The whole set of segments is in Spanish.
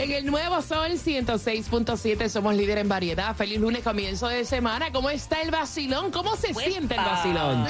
En el nuevo Sol 106.7 somos líder en variedad. Feliz lunes, comienzo de semana. ¿Cómo está el vacilón? ¿Cómo se siente el vacilón?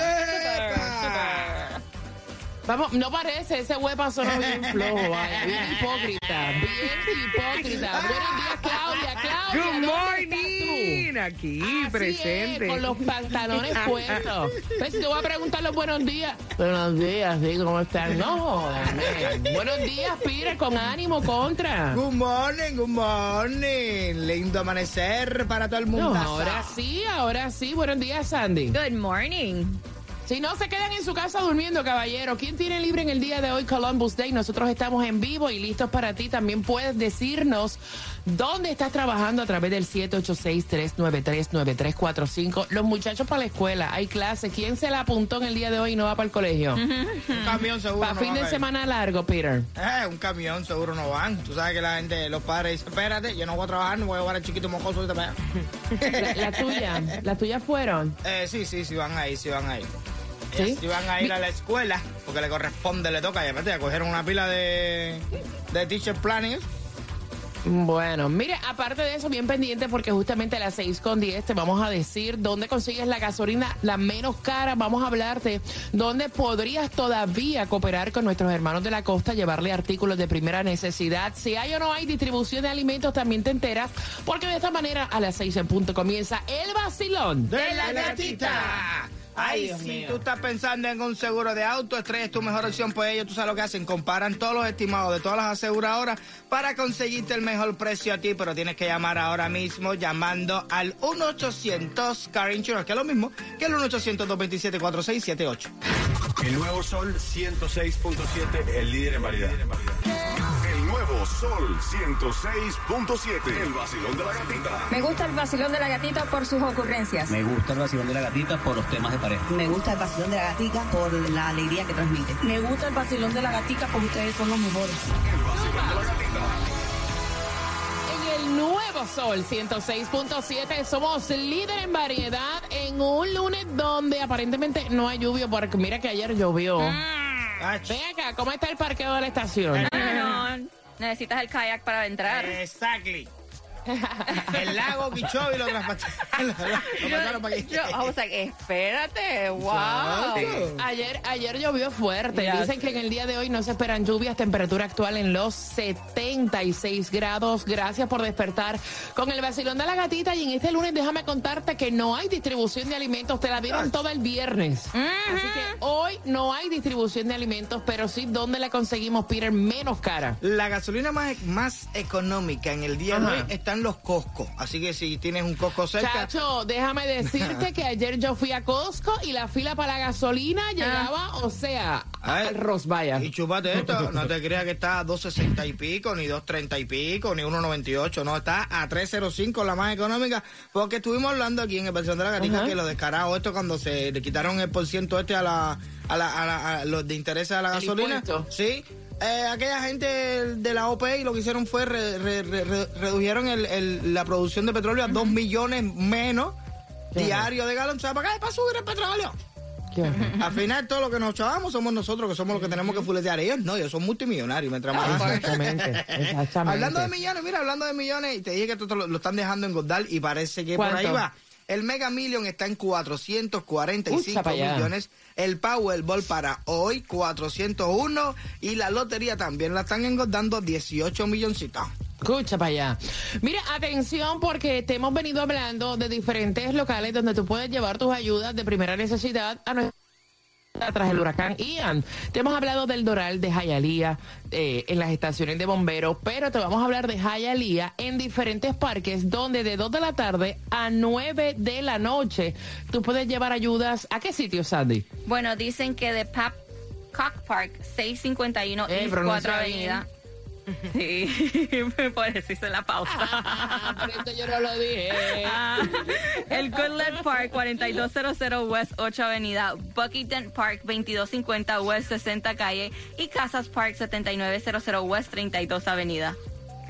Vamos, no parece, ese huepa sonó bien flojo, vaya, bien hipócrita, bien hipócrita. Buenos días, Claudia, Claudia. Good ¿dónde morning, aquí? Así presente. es, con los pantalones puestos. Pues te voy a preguntar los buenos días. Buenos días, sí, ¿cómo están? No. Buenos días, Pire, con ánimo, contra. Good morning, good morning. Lindo amanecer para todo el mundo. No, ahora sí, ahora sí. Buenos días, Sandy. Good morning. Si no se quedan en su casa durmiendo, caballero, ¿quién tiene libre en el día de hoy Columbus Day? Nosotros estamos en vivo y listos para ti. También puedes decirnos dónde estás trabajando a través del 786-393-9345. Los muchachos para la escuela, hay clases. ¿Quién se la apuntó en el día de hoy y no va para el colegio? Un camión seguro. Para no fin de a semana largo, Peter. Eh, un camión seguro no van. Tú sabes que la gente, los padres dicen, espérate, yo no voy a trabajar, no voy a llevar al chiquito ahorita para allá. La, la tuya, las tuyas fueron. Eh, sí, sí, sí van ahí, sí van ahí. ¿Sí? Sí van a ir a la escuela porque le corresponde, le toca. Y aparte ya cogieron una pila de, de teacher planning. Bueno, mire, aparte de eso, bien pendiente porque justamente a las 6 con 10 te vamos a decir dónde consigues la gasolina la menos cara. Vamos a hablarte dónde podrías todavía cooperar con nuestros hermanos de la costa, llevarle artículos de primera necesidad. Si hay o no hay distribución de alimentos, también te enteras porque de esta manera a las 6 en punto comienza el vacilón de la gatita. Ay, Dios si mío. tú estás pensando en un seguro de auto, Estrella es tu mejor opción, pues ellos, tú sabes lo que hacen, comparan todos los estimados de todas las aseguradoras para conseguirte el mejor precio a ti, pero tienes que llamar ahora mismo llamando al 1-800-CAR Insurance, que es lo mismo que el 1-800-227-4678. El nuevo Sol 106.7, el líder en variedad. El Sol 106.7, el vacilón de la gatita. Me gusta el vacilón de la gatita por sus ocurrencias. Me gusta el vacilón de la gatita por los temas de pareja. Me gusta el vacilón de la gatica por la alegría que transmite. Me gusta el vacilón de la gatica porque ustedes son los mejores. En el nuevo Sol 106.7 somos líder en variedad en un lunes donde aparentemente no hay lluvia porque mira que ayer llovió. Ach, Ven acá, ¿cómo está el parqueo de la estación? No, necesitas el kayak para entrar. Exactly. El lago Quichobi lo traspasaron para aquí. Yo, o sea, que espérate, wow. Exacto. Ayer, ayer llovió fuerte. Ya Dicen que en el día de hoy no se esperan lluvias. Temperatura actual en los 76 grados. Gracias por despertar con el vacilón de la gatita. Y en este lunes déjame contarte que no hay distribución de alimentos. Te la dieron todo el viernes. Así que hoy no hay distribución de alimentos, pero sí donde la conseguimos, Peter, menos cara. La gasolina más, más económica en el día de hoy está en los Costco. Así que si tienes un Costco cerca, Chacho, déjame decirte que ayer yo fui a Costco y la fila para la gasolina llegaba, o sea, Ay, al Rosvaya. Y chupate esto, no te creas que está a 2.60 y pico, ni 2.30 y pico, ni 1.98, no, está a 3.05 la más económica, porque estuvimos hablando aquí en el versión de la gatita Ajá. que lo descarado esto cuando se le quitaron el por ciento este a la, a la, a la- a los de intereses a la El gasolina. impuesto. Sí. Eh, aquella gente de la OPE lo que hicieron fue re- re- re- re- redujeron el- el- la producción de petróleo a 2 millones menos diarios de galón. ¿Sabes para qué? Para subir el petróleo. Al final, todo lo que nos chavamos somos nosotros, que somos los que tenemos que fuletear. Ellos no, ellos son multimillonarios. Mientras más... Exactamente, exactamente. hablando de millones, mira, hablando de millones, y te dije que esto lo, lo están dejando engordar y parece que por ahí va. El Mega Million está en 445 Ucha millones. El Powerball para hoy, 401. Y la lotería también la están engordando 18 milloncitos. Escucha para allá. Mira, atención porque te hemos venido hablando de diferentes locales donde tú puedes llevar tus ayudas de primera necesidad a nuestra tras el huracán Ian. Te hemos hablado del Doral de Jayalía eh, en las estaciones de bomberos, pero te vamos a hablar de Jayalía en diferentes parques donde de 2 de la tarde a 9 de la noche tú puedes llevar ayudas. ¿A qué sitio, Sandy? Bueno, dicen que de Pap Cock Park, 651 Eh, East pronuncia 4 bien. Sí, por eso hice la pausa. Ah, por eso yo no lo dije. Ah, el Goodland Park, 4200 West 8 Avenida, Buckington Park, 2250 West 60 Calle y Casas Park, 7900 West 32 Avenida.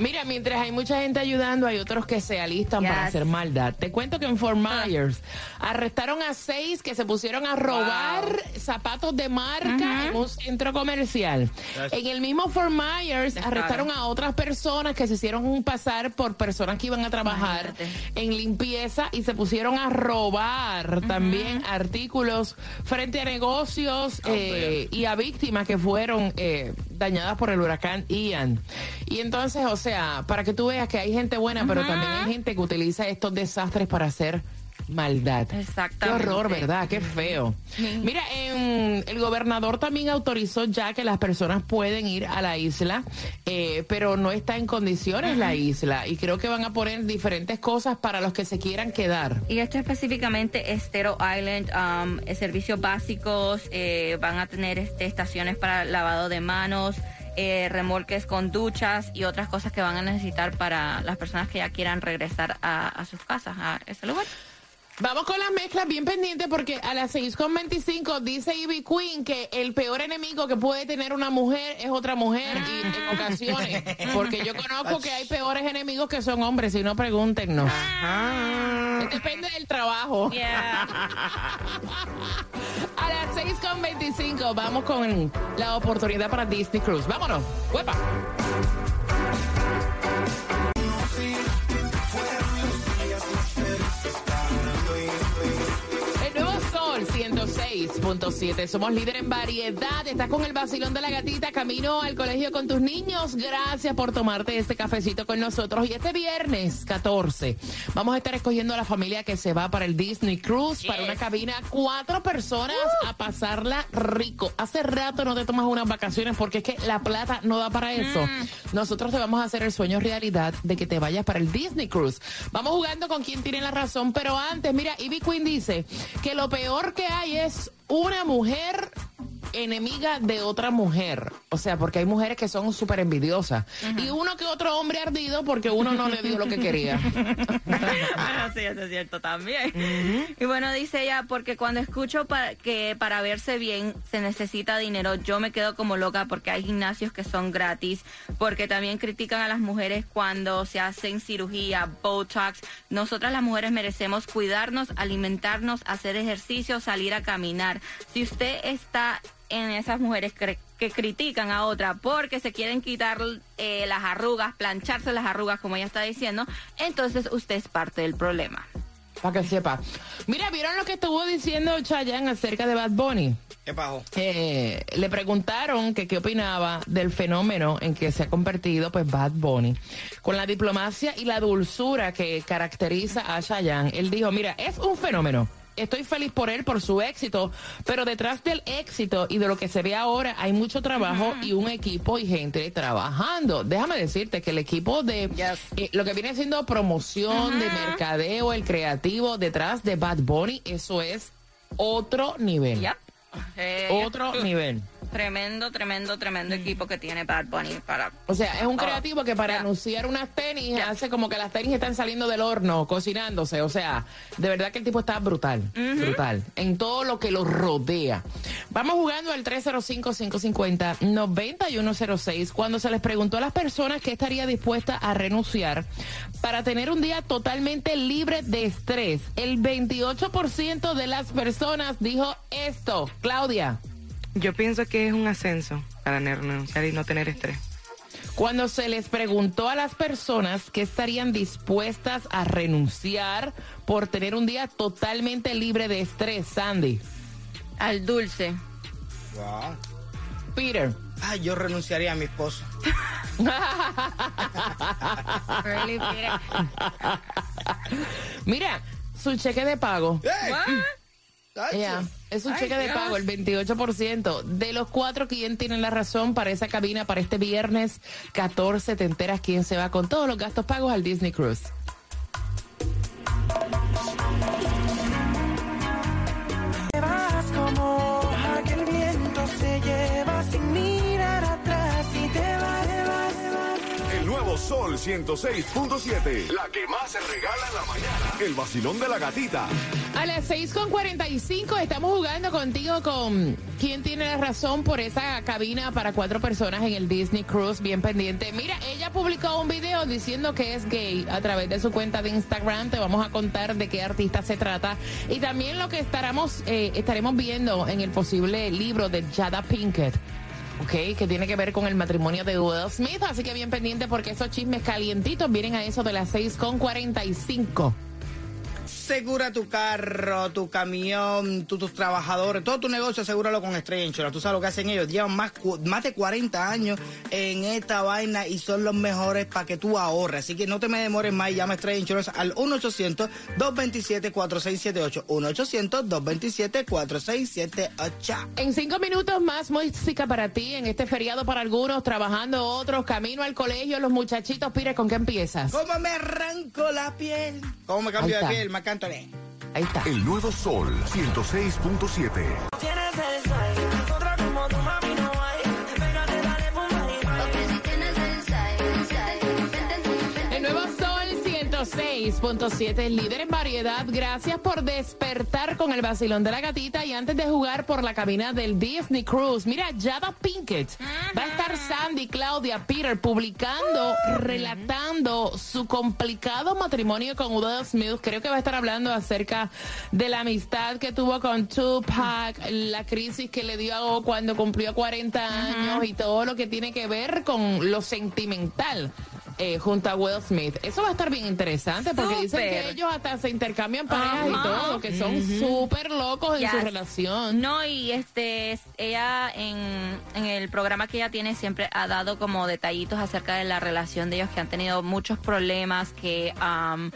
Mira, mientras hay mucha gente ayudando, hay otros que se alistan para hacer maldad. Te cuento que en Fort Myers arrestaron a seis que se pusieron a robar zapatos de marca en un centro comercial. En el mismo Fort Myers arrestaron a otras personas que se hicieron pasar por personas que iban a trabajar Imagínate. en limpieza y se pusieron a robar también artículos frente a negocios eh, y a víctimas que fueron eh, dañadas por el huracán Ian. Y entonces, o sea, para que tú veas que hay gente buena, pero también hay gente que utiliza estos desastres para hacer maldad. Qué Exactamente. horror, ¿verdad? Qué feo. Mira, em, el gobernador también autorizó ya que las personas pueden ir a la isla, eh, pero no está en condiciones la isla. Y creo que van a poner diferentes cosas para los que se quieran quedar. Y esto específicamente Estero Island, um, servicios básicos, eh, van a tener este, estaciones para lavado de manos, eh, remolques con duchas y otras cosas que van a necesitar para las personas que ya quieran regresar a, a sus casas, a ese lugar. Vamos con las mezclas bien pendientes porque a las 6.25 dice Ivy Queen que el peor enemigo que puede tener una mujer es otra mujer y en ocasiones. Porque yo conozco que hay peores enemigos que son hombres, si no pregúntenos. Depende del trabajo. Yeah. A las 6.25 vamos con la oportunidad para Disney Cruise. Vámonos. ¡Huepa! con 106.7. Somos líder en variedad. Estás con el vacilón de la gatita camino al colegio con tus niños. Gracias por tomarte este cafecito con nosotros. Y este viernes 14 vamos a estar escogiendo a la familia que se va para el Disney Cruise, para una cabina, cuatro personas a pasarla rico. Hace rato no te tomas unas vacaciones porque es que la plata no da para eso. Nosotros te vamos a hacer el sueño realidad de que te vayas para el Disney Cruise. Vamos jugando con quien tiene la razón, pero antes, mira, Ivy Queen dice que lo peor que hay es una mujer enemiga de otra mujer. O sea, porque hay mujeres que son súper envidiosas. Y uno que otro hombre ardido porque uno no le dio lo que quería. bueno, sí, eso es cierto también. Y bueno, dice ella, porque cuando escucho que para verse bien se necesita dinero, yo me quedo como loca porque hay gimnasios que son gratis, porque también critican a las mujeres cuando se hacen cirugía, Botox. Nosotras las mujeres merecemos cuidarnos, alimentarnos, hacer ejercicio, salir a caminar. Si usted está en esas mujeres cre- que critican a otra porque se quieren quitar eh, las arrugas, plancharse las arrugas, como ella está diciendo, entonces usted es parte del problema. Para que sepa. Mira, ¿vieron lo que estuvo diciendo Chayanne acerca de Bad Bunny? ¿Qué pasó? Eh, le preguntaron que qué opinaba del fenómeno en que se ha convertido pues Bad Bunny con la diplomacia y la dulzura que caracteriza a Chayanne. Él dijo, mira, es un fenómeno. Estoy feliz por él, por su éxito, pero detrás del éxito y de lo que se ve ahora hay mucho trabajo y un equipo y gente trabajando. Déjame decirte que el equipo de eh, lo que viene siendo promoción, de mercadeo, el creativo detrás de Bad Bunny, eso es otro nivel. Yep. Otro nivel. Tremendo, tremendo, tremendo equipo que tiene Bad Bunny para... O sea, es un Oh, creativo que para yeah. anunciar unas tenis hace como que las tenis están saliendo del horno, cocinándose. O sea, de verdad que el tipo está brutal, brutal, en todo lo que lo rodea. Vamos jugando al 305-550-9106. Cuando se les preguntó a las personas que estaría dispuesta a renunciar para tener un día totalmente libre de estrés, el 28% de las personas dijo esto. Claudia. Yo pienso que es un ascenso para no renunciar y no tener estrés. Cuando se les preguntó a las personas que estarían dispuestas a renunciar por tener un día totalmente libre de estrés, Sandy, Al dulce. Wow. Peter, Ay, yo renunciaría a mi esposo. Really, Peter. Mira, su cheque de pago. Ya, es un Ay, cheque de Dios. pago, el 28%. De los cuatro, ¿quién tiene la razón para esa cabina para este viernes 14? Te enteras quién se va con todos los gastos pagos al Disney Cruise. Sol 106.7. La que más se regala en la mañana. El vacilón de la gatita. A las 6.45 estamos jugando contigo con quién tiene la razón por esa cabina para cuatro personas en el Disney Cruise, bien pendiente. Mira, ella publicó un video diciendo que es gay a través de su cuenta de Instagram. Te vamos a contar de qué artista se trata y también lo que estaremos, eh, estaremos viendo en el posible libro de Jada Pinkett. Ok, que tiene que ver con el matrimonio de Will Smith, así que bien pendiente porque esos chismes calientitos vienen a eso de las 6.45. Asegura tu carro, tu camión, tu- tus trabajadores, todo tu negocio, asegúralo con Estrella Insurance. Tú sabes lo que hacen ellos. Llevan más, más de 40 años en esta vaina y son los mejores para que tú ahorres. Así que no te me demores más y llama a Estrella Insurance al 1-800-227-4678. 1-800-227-4678. En cinco minutos más música para ti en este feriado para algunos, trabajando otros, camino al colegio, los muchachitos, Pire, ¿con qué empiezas? ¿Cómo me arranco la piel? ¿Cómo me cambio de piel? Marc Anthony. Ahí está. El nuevo Sol 106.7. 106.7, líder en variedad. Gracias por despertar con el vacilón de la gatita. Y antes de jugar por la cabina del Disney Cruise, mira, Jada Pinkett. Va a estar Sandy, Claudia, Peter publicando, relatando su complicado matrimonio con Will Smith. Creo que va a estar hablando acerca de la amistad que tuvo con Tupac, la crisis que le dio cuando cumplió 40 años y todo lo que tiene que ver con lo sentimental eh, junto a Will Smith. Eso va a estar bien interesante porque dicen que ellos hasta se intercambian parejas y todo, que son súper locos en Yes. su relación. No, y este, es- ella en, en el programa que ella tiene siempre ha dado como detallitos acerca de la relación de ellos que han tenido muchos problemas que, um,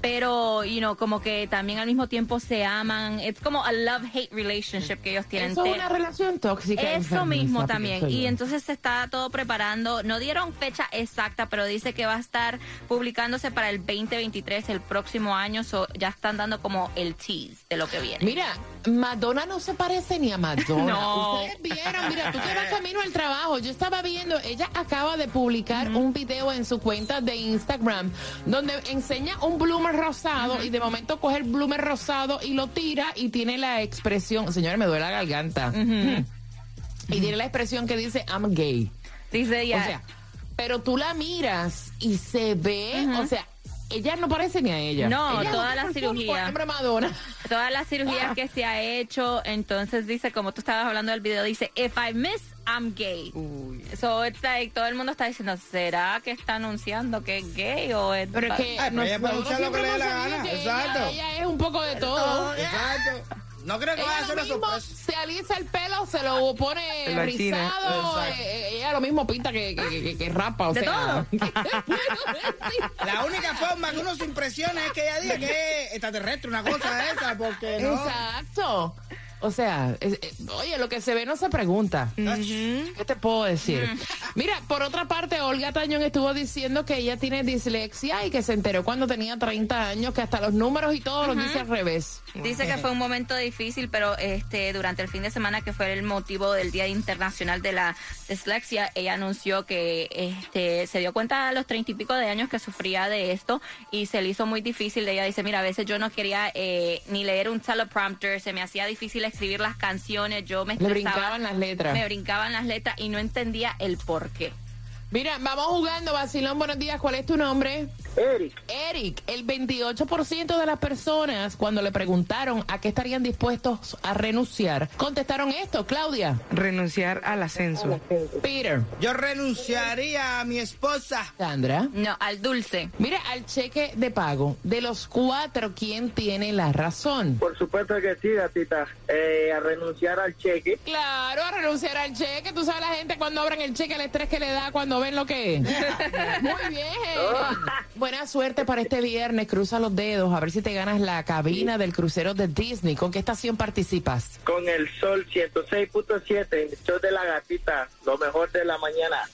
pero, you know, como que también al mismo tiempo se aman. Es como a love-hate relationship que ellos tienen. Eso es una relación tóxica. Eso enfermiza, mismo también. Y entonces se está todo preparando. No dieron fecha exacta, pero dice que va a estar publicándose para el 2023, el próximo año. So, ya están dando como el tease de lo que viene. Mira, Madonna no se parece ni a Madonna. No. Ustedes vieron, mira, tú que vas camino al trabajo. Yo estaba viendo, ella acaba de publicar un video en su cuenta de Instagram donde enseña un bloomer rosado y de momento coge el bloomer rosado y lo tira y tiene la expresión, señores, me duele la garganta. Y tiene la expresión que dice, I'm gay. Dice ya. O sea, pero tú la miras y se ve, o sea, ella no parece ni a ella. No, Ella toda la cirugía. Madonna. todas las cirugías que se ha hecho, entonces dice, como tú estabas hablando del video, dice, if I miss, I'm gay. So it's like, todo el mundo está diciendo, ¿será que está anunciando que es gay o es... Pero es que Ay, pero ella puede lo que le dé la gana, exacto. Ella, ella es un poco de todo. Exacto. No creo que vaya a Ella ser una mismo sorpresa. se alisa el pelo, se lo pone rizado. Eh, eh, ella lo mismo pinta que, que, que- que rapa, o De sea. La única forma que uno se impresiona es que ella diga que es extraterrestre, una cosa de esa, porque no. Exacto. O sea, es- eh, oye, lo que se ve no se pregunta. ¿Qué te puedo decir? Mira, por otra parte, Olga Tañón estuvo diciendo que ella tiene dislexia y que se enteró cuando tenía 30 años que hasta los números y todo los dice al revés. Dice que fue un momento difícil, pero este durante el fin de semana que fue el motivo del Día Internacional de la Dislexia, ella anunció que este se dio cuenta a los treinta y pico de años que sufría de esto y se le hizo muy difícil. Ella dice, mira, a veces yo no quería eh, ni leer un teleprompter, se me hacía difícil escribir las canciones, yo me estresaba, brincaban las letras. me brincaban las letras y no entendía el por qué. Mira, vamos jugando, Basilón, buenos días, ¿cuál es tu nombre? Eric. Eric, el 28% de las personas cuando le preguntaron a qué estarían dispuestos a renunciar, contestaron esto, Claudia. Renunciar al ascenso. Peter. Yo renunciaría a mi esposa. Sandra. No, al dulce. Mira, al cheque de pago. De los cuatro, ¿quién tiene la razón? Por supuesto que sí, gatita. Eh, a renunciar al cheque. Claro, a renunciar al cheque. Tú sabes la gente cuando abren el cheque, el estrés que le da cuando ven lo que es. Muy bien. Buena suerte para este viernes. Cruza los dedos a ver si te ganas la cabina del crucero de Disney. ¿Con qué estación participas? Con el sol 106.7, el show de la gatita, lo mejor de la mañana.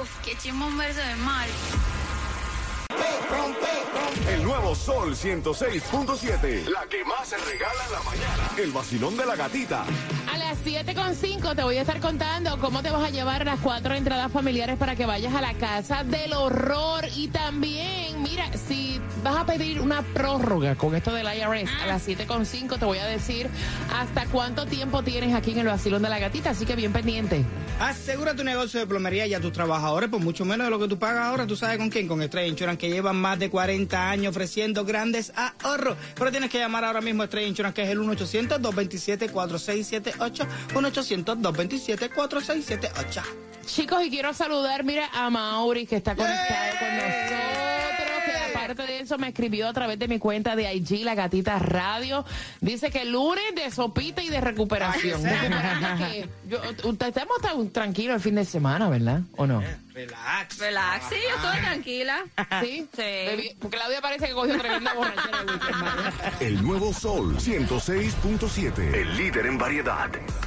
Uf, qué chimón verse de mal. El nuevo Sol 106.7. La que más se regala en la mañana. El vacilón de la gatita. A las 7.5 te voy a estar contando cómo te vas a llevar las cuatro entradas familiares para que vayas a la casa del horror. Y también, mira, si vas a pedir una prórroga con esto del IRS, a las 7.5 te voy a decir hasta cuánto tiempo tienes aquí en el vacilón de la gatita. Así que bien pendiente. Asegura tu negocio de plomería y a tus trabajadores por mucho menos de lo que tú pagas ahora. ¿Tú sabes con quién? Con Estrella Insurance, que llevan más de 40 años ofreciendo grandes ahorros. Pero tienes que llamar ahora mismo a Estrella Insurance, que es el 1-800-227-4678. 1-800-227-4678. Chicos, y quiero saludar, mira, a Mauri, que está conectado con nosotros. Aparte de eso, me escribió a través de mi cuenta de IG, La Gatita Radio. Dice que lunes de sopita y de recuperación. Que yo- usted- estamos tan tranquilos el fin de semana, ¿verdad? ¿O no? Relax. Relax, sí, yo estoy tranquila. ¿Sí? Sí. Claudia parece que cogió tremenda borrachera el. El nuevo Sol 106.7. El líder en variedad.